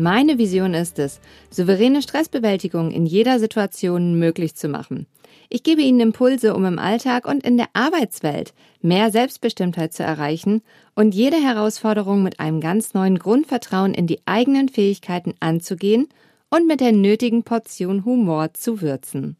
Meine Vision ist es, souveräne Stressbewältigung in jeder Situation möglich zu machen. Ich gebe Ihnen Impulse, um im Alltag und in der Arbeitswelt mehr Selbstbestimmtheit zu erreichen und jede Herausforderung mit einem ganz neuen Grundvertrauen in die eigenen Fähigkeiten anzugehen und mit der nötigen Portion Humor zu würzen.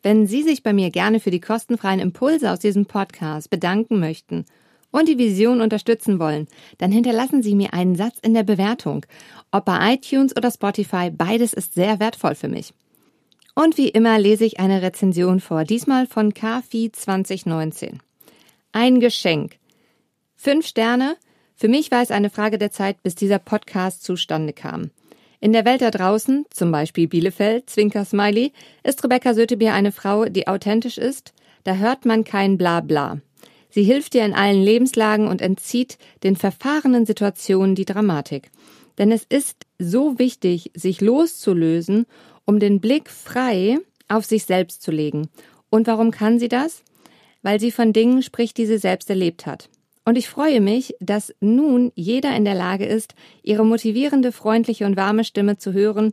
Wenn Sie sich bei mir gerne für die kostenfreien Impulse aus diesem Podcast bedanken möchten und die Vision unterstützen wollen, dann hinterlassen Sie mir einen Satz in der Bewertung. Ob bei iTunes oder Spotify, beides ist sehr wertvoll für mich. Und wie immer lese ich eine Rezension vor, diesmal von KFI 2019. Ein Geschenk. Fünf Sterne. Für mich war es eine Frage der Zeit, bis dieser Podcast zustande kam. In der Welt da draußen, zum Beispiel Bielefeld, Zwinker Smiley, ist Rebecca Sötebier eine Frau, die authentisch ist. Da hört man kein Blabla. Sie hilft dir in allen Lebenslagen und entzieht den verfahrenen Situationen die Dramatik. Denn es ist so wichtig, sich loszulösen, um den Blick frei auf sich selbst zu legen. Und warum kann sie das? Weil sie von Dingen spricht, die sie selbst erlebt hat. Und ich freue mich, dass nun jeder in der Lage ist, ihre motivierende, freundliche und warme Stimme zu hören,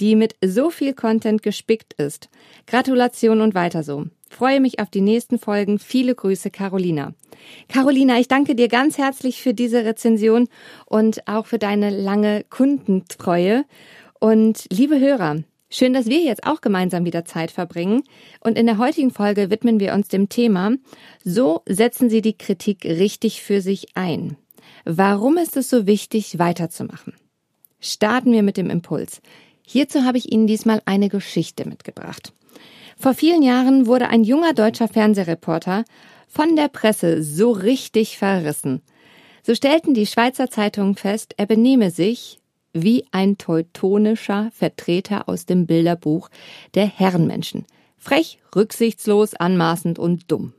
die mit so viel Content gespickt ist. Gratulation und weiter so. Freue mich auf die nächsten Folgen. Viele Grüße, Carolina. Carolina, ich danke dir ganz herzlich für diese Rezension und auch für deine lange Kundentreue. Und liebe Hörer, schön, dass wir jetzt auch gemeinsam wieder Zeit verbringen. Und in der heutigen Folge widmen wir uns dem Thema, so setzen Sie die Kritik richtig für sich ein. Warum ist es so wichtig, weiterzumachen? Starten wir mit dem Impuls. Hierzu habe ich Ihnen diesmal eine Geschichte mitgebracht. Vor vielen Jahren wurde ein junger deutscher Fernsehreporter von der Presse so richtig verrissen. So stellten die Schweizer Zeitungen fest, er benehme sich wie ein teutonischer Vertreter aus dem Bilderbuch der Herrenmenschen. Frech, rücksichtslos, anmaßend und dumm.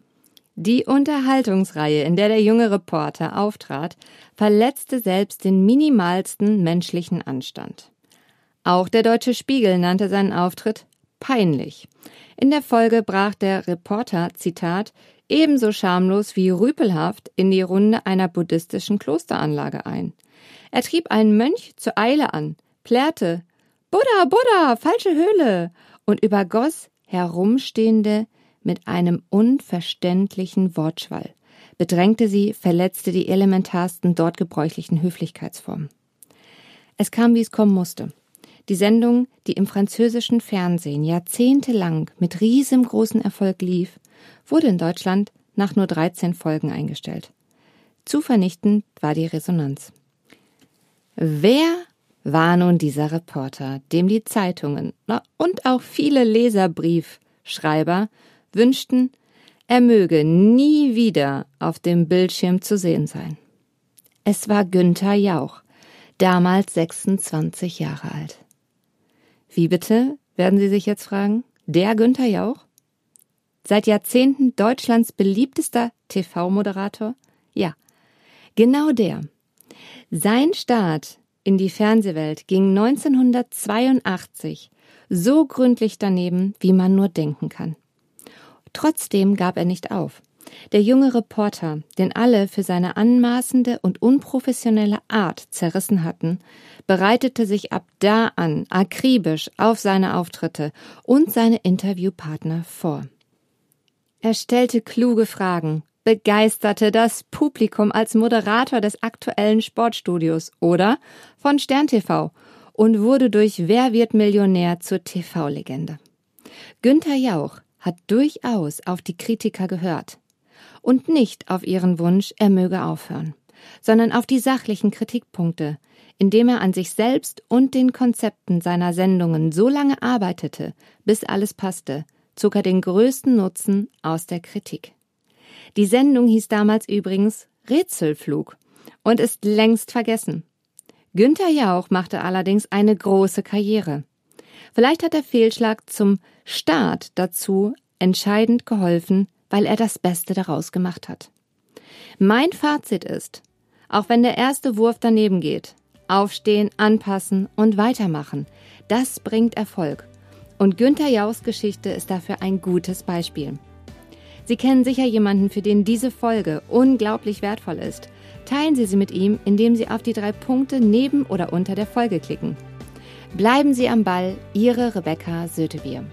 Die Unterhaltungsreihe, in der der junge Reporter auftrat, verletzte selbst den minimalsten menschlichen Anstand. Auch der Deutsche Spiegel nannte seinen Auftritt peinlich. In der Folge brach der Reporter, Zitat, ebenso schamlos wie rüpelhaft in die Runde einer buddhistischen Klosteranlage ein. Er trieb einen Mönch zur Eile an, plärrte Buddha, Buddha, falsche Höhle und übergoss Herumstehende mit einem unverständlichen Wortschwall, bedrängte sie, verletzte die elementarsten dort gebräuchlichen Höflichkeitsformen. Es kam, wie es kommen musste. Die Sendung, die im französischen Fernsehen jahrzehntelang mit riesengroßen Erfolg lief, wurde in Deutschland nach nur 13 Folgen eingestellt. Zu vernichtend war die Resonanz. Wer war nun dieser Reporter, dem die Zeitungen und auch viele Leserbriefschreiber wünschten, er möge nie wieder auf dem Bildschirm zu sehen sein? Es war Günther Jauch, damals 26 Jahre alt. Wie bitte, werden Sie sich jetzt fragen? Der Günther Jauch? Seit Jahrzehnten Deutschlands beliebtester TV-Moderator? Ja, genau der. Sein Start in die Fernsehwelt ging 1982 so gründlich daneben, wie man nur denken kann. Trotzdem gab er nicht auf. Der junge Reporter, den alle für seine anmaßende und unprofessionelle Art zerrissen hatten, bereitete sich ab da an akribisch auf seine Auftritte und seine Interviewpartner vor. Er stellte kluge Fragen, begeisterte das Publikum als Moderator des aktuellen Sportstudios oder von Stern TV und wurde durch Wer wird Millionär zur TV-Legende. Günther Jauch hat durchaus auf die Kritiker gehört und nicht auf ihren Wunsch, er möge aufhören, sondern auf die sachlichen Kritikpunkte, indem er an sich selbst und den Konzepten seiner Sendungen so lange arbeitete, bis alles passte, zog er den größten Nutzen aus der Kritik. Die Sendung hieß damals übrigens Rätselflug und ist längst vergessen. Günther Jauch machte allerdings eine große Karriere. Vielleicht hat der Fehlschlag zum Start dazu entscheidend geholfen, weil er das Beste daraus gemacht hat. Mein Fazit ist, auch wenn der erste Wurf daneben geht, aufstehen, anpassen und weitermachen. Das bringt Erfolg. Und Günther Jaus Geschichte ist dafür ein gutes Beispiel. Sie kennen sicher jemanden, für den diese Folge unglaublich wertvoll ist. Teilen Sie sie mit ihm, indem Sie auf die drei Punkte neben oder unter der Folge klicken. Bleiben Sie am Ball, Ihre Rebecca Sötebier.